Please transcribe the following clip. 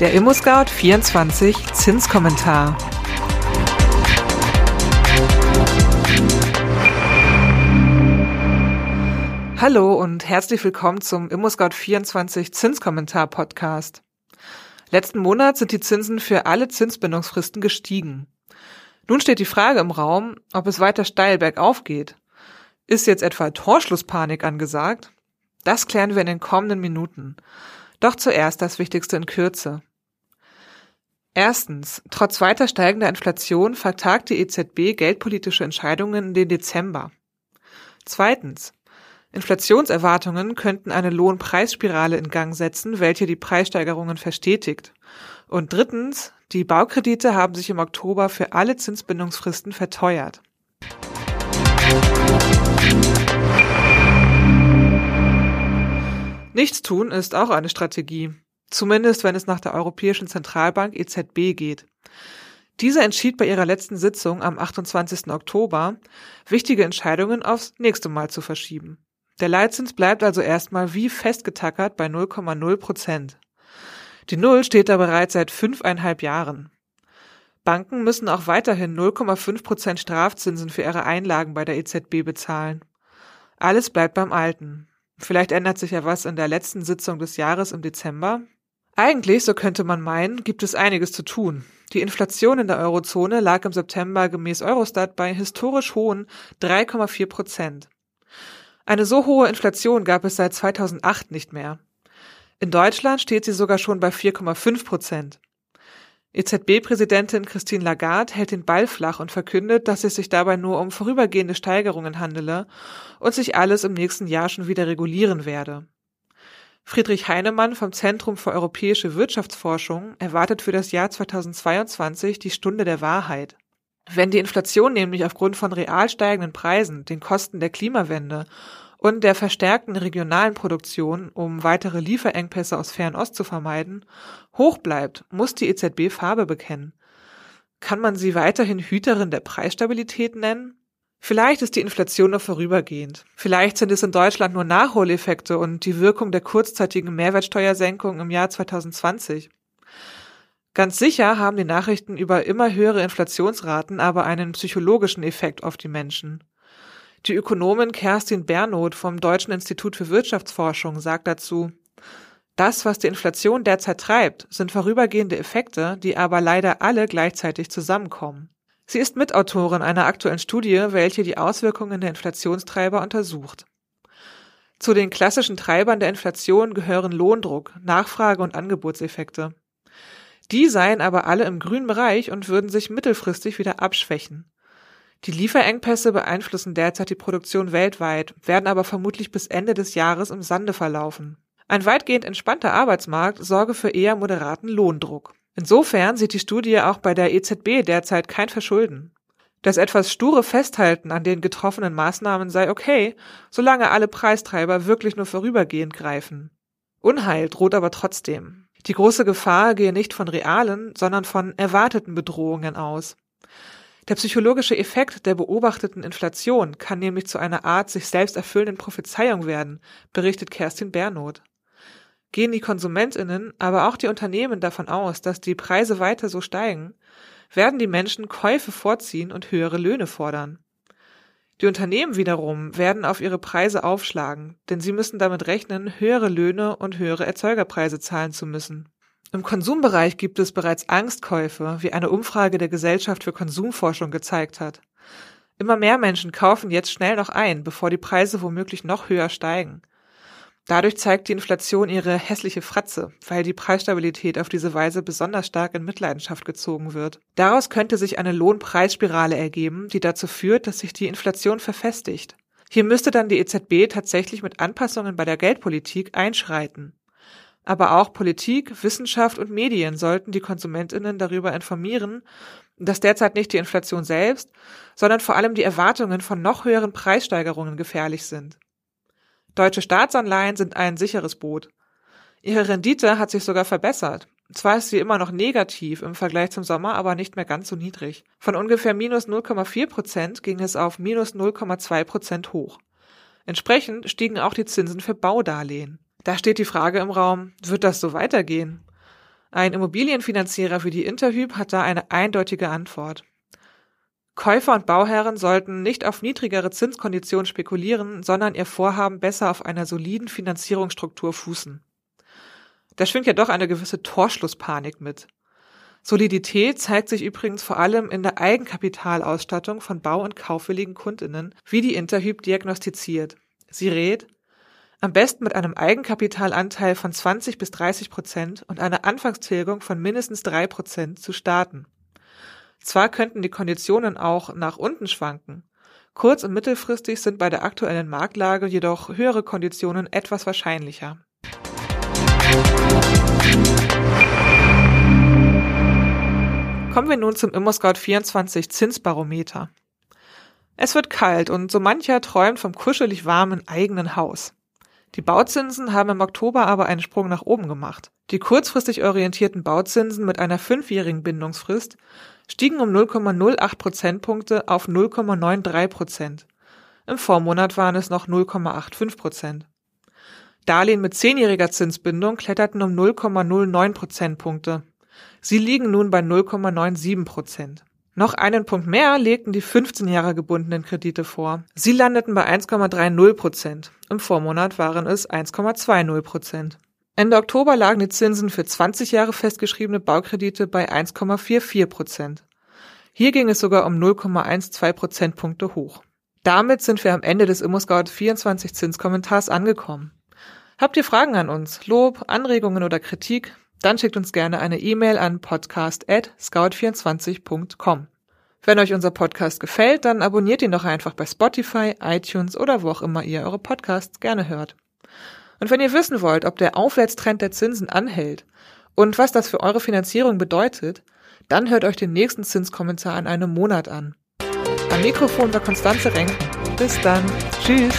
Der ImmoScout24 Zinskommentar. Hallo und herzlich willkommen zum ImmoScout24 Zinskommentar Podcast. Letzten Monat sind die Zinsen für alle Zinsbindungsfristen gestiegen. Nun steht die Frage im Raum, ob es weiter steil bergauf geht. Ist jetzt etwa Torschlusspanik angesagt? Das klären wir in den kommenden Minuten. Doch zuerst das Wichtigste in Kürze. Erstens. Trotz weiter steigender Inflation vertagt die EZB geldpolitische Entscheidungen in den Dezember. Zweitens. Inflationserwartungen könnten eine Lohnpreisspirale in Gang setzen, welche die Preissteigerungen verstetigt. Und drittens. Die Baukredite haben sich im Oktober für alle Zinsbindungsfristen verteuert. Nichts tun ist auch eine Strategie. Zumindest wenn es nach der Europäischen Zentralbank EZB geht. Diese entschied bei ihrer letzten Sitzung am 28. Oktober, wichtige Entscheidungen aufs nächste Mal zu verschieben. Der Leitzins bleibt also erstmal wie festgetackert bei 0,0 Prozent. Die Null steht da bereits seit fünfeinhalb Jahren. Banken müssen auch weiterhin 0,5 Prozent Strafzinsen für ihre Einlagen bei der EZB bezahlen. Alles bleibt beim Alten. Vielleicht ändert sich ja was in der letzten Sitzung des Jahres im Dezember. Eigentlich, so könnte man meinen, gibt es einiges zu tun. Die Inflation in der Eurozone lag im September gemäß Eurostat bei historisch hohen 3,4 Prozent. Eine so hohe Inflation gab es seit 2008 nicht mehr. In Deutschland steht sie sogar schon bei 4,5 Prozent. EZB-Präsidentin Christine Lagarde hält den Ball flach und verkündet, dass es sich dabei nur um vorübergehende Steigerungen handele und sich alles im nächsten Jahr schon wieder regulieren werde. Friedrich Heinemann vom Zentrum für europäische Wirtschaftsforschung erwartet für das Jahr 2022 die Stunde der Wahrheit. Wenn die Inflation nämlich aufgrund von real steigenden Preisen, den Kosten der Klimawende und der verstärkten regionalen Produktion, um weitere Lieferengpässe aus Fernost zu vermeiden, hoch bleibt, muss die EZB Farbe bekennen. Kann man sie weiterhin Hüterin der Preisstabilität nennen? Vielleicht ist die Inflation noch vorübergehend. Vielleicht sind es in Deutschland nur Nachholeffekte und die Wirkung der kurzzeitigen Mehrwertsteuersenkung im Jahr 2020. Ganz sicher haben die Nachrichten über immer höhere Inflationsraten aber einen psychologischen Effekt auf die Menschen. Die Ökonomin Kerstin Bernoth vom Deutschen Institut für Wirtschaftsforschung sagt dazu, das, was die Inflation derzeit treibt, sind vorübergehende Effekte, die aber leider alle gleichzeitig zusammenkommen. Sie ist Mitautorin einer aktuellen Studie, welche die Auswirkungen der Inflationstreiber untersucht. Zu den klassischen Treibern der Inflation gehören Lohndruck, Nachfrage und Angebotseffekte. Die seien aber alle im grünen Bereich und würden sich mittelfristig wieder abschwächen. Die Lieferengpässe beeinflussen derzeit die Produktion weltweit, werden aber vermutlich bis Ende des Jahres im Sande verlaufen. Ein weitgehend entspannter Arbeitsmarkt sorge für eher moderaten Lohndruck. Insofern sieht die Studie auch bei der EZB derzeit kein Verschulden. Das etwas sture Festhalten an den getroffenen Maßnahmen sei okay, solange alle Preistreiber wirklich nur vorübergehend greifen. Unheil droht aber trotzdem. Die große Gefahr gehe nicht von realen, sondern von erwarteten Bedrohungen aus. Der psychologische Effekt der beobachteten Inflation kann nämlich zu einer Art sich selbst erfüllenden Prophezeiung werden, berichtet Kerstin Bernoth. Gehen die Konsumentinnen, aber auch die Unternehmen davon aus, dass die Preise weiter so steigen, werden die Menschen Käufe vorziehen und höhere Löhne fordern. Die Unternehmen wiederum werden auf ihre Preise aufschlagen, denn sie müssen damit rechnen, höhere Löhne und höhere Erzeugerpreise zahlen zu müssen. Im Konsumbereich gibt es bereits Angstkäufe, wie eine Umfrage der Gesellschaft für Konsumforschung gezeigt hat. Immer mehr Menschen kaufen jetzt schnell noch ein, bevor die Preise womöglich noch höher steigen. Dadurch zeigt die Inflation ihre hässliche Fratze, weil die Preisstabilität auf diese Weise besonders stark in Mitleidenschaft gezogen wird. Daraus könnte sich eine Lohnpreisspirale ergeben, die dazu führt, dass sich die Inflation verfestigt. Hier müsste dann die EZB tatsächlich mit Anpassungen bei der Geldpolitik einschreiten. Aber auch Politik, Wissenschaft und Medien sollten die Konsumentinnen darüber informieren, dass derzeit nicht die Inflation selbst, sondern vor allem die Erwartungen von noch höheren Preissteigerungen gefährlich sind. Deutsche Staatsanleihen sind ein sicheres Boot. Ihre Rendite hat sich sogar verbessert. Zwar ist sie immer noch negativ im Vergleich zum Sommer, aber nicht mehr ganz so niedrig. Von ungefähr minus 0,4 Prozent ging es auf minus 0,2 Prozent hoch. Entsprechend stiegen auch die Zinsen für Baudarlehen. Da steht die Frage im Raum, wird das so weitergehen? Ein Immobilienfinanzierer wie die Interhyp hat da eine eindeutige Antwort. Käufer und Bauherren sollten nicht auf niedrigere Zinskonditionen spekulieren, sondern ihr Vorhaben besser auf einer soliden Finanzierungsstruktur fußen. Da schwingt ja doch eine gewisse Torschlusspanik mit. Solidität zeigt sich übrigens vor allem in der Eigenkapitalausstattung von bau- und kaufwilligen Kundinnen, wie die Interhyp diagnostiziert. Sie rät, am besten mit einem Eigenkapitalanteil von 20 bis 30 Prozent und einer Anfangstilgung von mindestens drei Prozent zu starten. Zwar könnten die Konditionen auch nach unten schwanken. Kurz- und mittelfristig sind bei der aktuellen Marktlage jedoch höhere Konditionen etwas wahrscheinlicher. Kommen wir nun zum ImmoScout24 Zinsbarometer. Es wird kalt und so mancher träumt vom kuschelig warmen eigenen Haus. Die Bauzinsen haben im Oktober aber einen Sprung nach oben gemacht. Die kurzfristig orientierten Bauzinsen mit einer fünfjährigen Bindungsfrist stiegen um 0,08 Prozentpunkte auf 0,93 Prozent. Im Vormonat waren es noch 0,85 Prozent. Darlehen mit zehnjähriger Zinsbindung kletterten um 0,09 Prozentpunkte. Sie liegen nun bei 0,97 Prozent. Noch einen Punkt mehr legten die 15 Jahre gebundenen Kredite vor. Sie landeten bei 1,30 Prozent. Im Vormonat waren es 1,20 Prozent. Ende Oktober lagen die Zinsen für 20 Jahre festgeschriebene Baukredite bei 1,44 Prozent. Hier ging es sogar um 0,12 Prozentpunkte hoch. Damit sind wir am Ende des ImmoScout 24 Zinskommentars angekommen. Habt ihr Fragen an uns, Lob, Anregungen oder Kritik? Dann schickt uns gerne eine E-Mail an podcast@scout24.com. Wenn euch unser Podcast gefällt, dann abonniert ihn doch einfach bei Spotify, iTunes oder wo auch immer ihr eure Podcasts gerne hört. Und wenn ihr wissen wollt, ob der Aufwärtstrend der Zinsen anhält und was das für eure Finanzierung bedeutet, dann hört euch den nächsten Zinskommentar in einem Monat an. Am Mikrofon war Konstanze Renk. Bis dann. Tschüss.